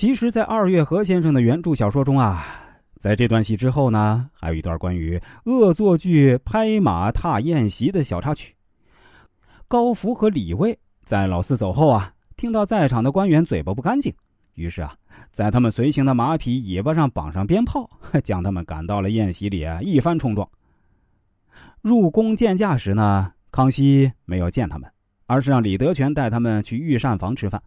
其实，在二月河先生的原著小说中啊，在这段戏之后呢，还有一段关于恶作剧拍马踏宴席的小插曲。高福和李卫在老四走后啊，听到在场的官员嘴巴不干净，于是啊，在他们随行的马匹尾巴上绑上鞭炮，将他们赶到了宴席里啊，一番冲撞。入宫见驾时呢，康熙没有见他们，而是让李德全带他们去御膳房吃饭。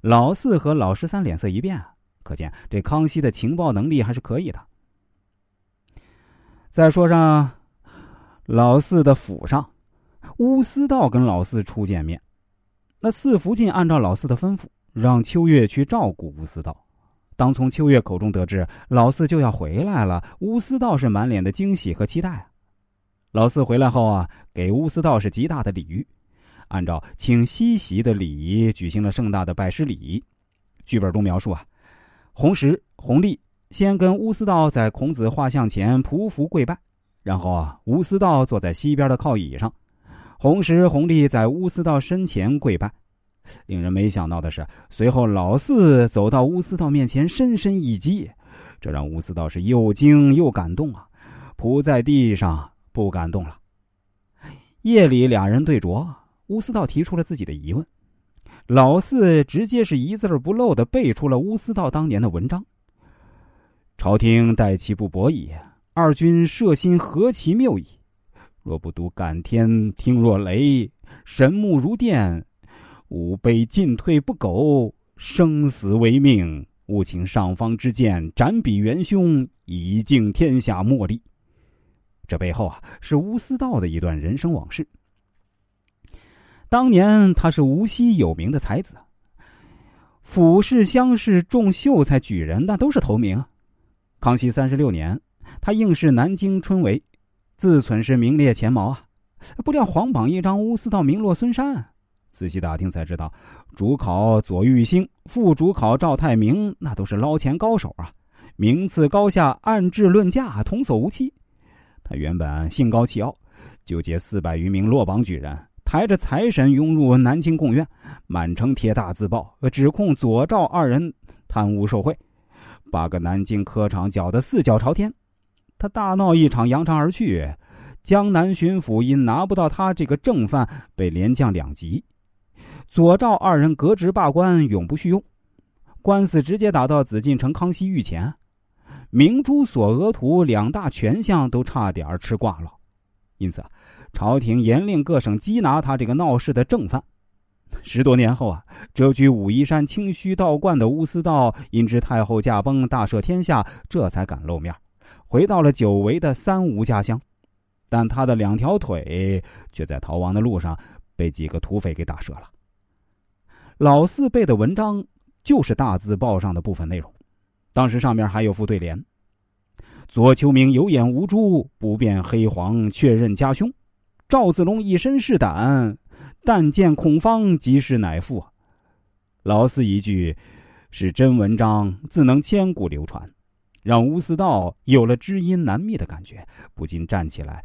老四和老十三脸色一变啊，可见这康熙的情报能力还是可以的。再说上老四的府上，乌思道跟老四初见面，那四福晋按照老四的吩咐，让秋月去照顾乌思道。当从秋月口中得知老四就要回来了，乌思道是满脸的惊喜和期待啊。老四回来后啊，给乌思道是极大的礼遇。按照请西席的礼仪举行了盛大的拜师礼。剧本中描述啊，弘时、弘历先跟乌思道在孔子画像前匍匐跪拜，然后啊，乌思道坐在西边的靠椅上，弘时、弘历在乌思道身前跪拜。令人没想到的是，随后老四走到乌思道面前，深深一击，这让乌思道是又惊又感动啊，扑在地上不敢动了。夜里俩人对酌。乌思道提出了自己的疑问，老四直接是一字不漏的背出了乌思道当年的文章。朝廷待其不薄矣，二君摄心何其谬矣！若不读感天听若雷，神目如电，吾辈进退不苟，生死为命，务请上方之剑斩彼元凶，以敬天下莫力。这背后啊，是乌思道的一段人生往事。当年他是无锡有名的才子，府试、乡试中秀才、举人那都是头名。康熙三十六年，他应试南京春闱，自忖是名列前茅啊。不料皇榜一张，乌思道名落孙山。仔细打听才知道，主考左玉兴，副主考赵太明，那都是捞钱高手啊，名次高下按质论价，童叟无欺。他原本心高气傲，纠结四百余名落榜举人。抬着财神涌入南京贡院，满城贴大字报，指控左赵二人贪污受贿，把个南京科场搅得四脚朝天。他大闹一场，扬长而去。江南巡抚因拿不到他这个正犯，被连降两级。左赵二人革职罢官，永不叙用。官司直接打到紫禁城康熙御前，明珠、索额图两大权相都差点吃挂了。因此。朝廷严令各省缉拿他这个闹事的正犯。十多年后啊，谪居武夷山清虚道观的乌思道，因知太后驾崩，大赦天下，这才敢露面，回到了久违的三吴家乡。但他的两条腿却在逃亡的路上被几个土匪给打折了。老四背的文章就是大字报上的部分内容，当时上面还有副对联：“左丘明有眼无珠，不辨黑黄，确认家凶。”赵子龙一身是胆，但见孔方即是乃父。老四一句是真文章，自能千古流传，让乌思道有了知音难觅的感觉，不禁站起来，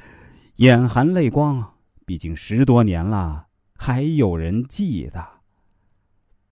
眼含泪光。毕竟十多年了，还有人记得。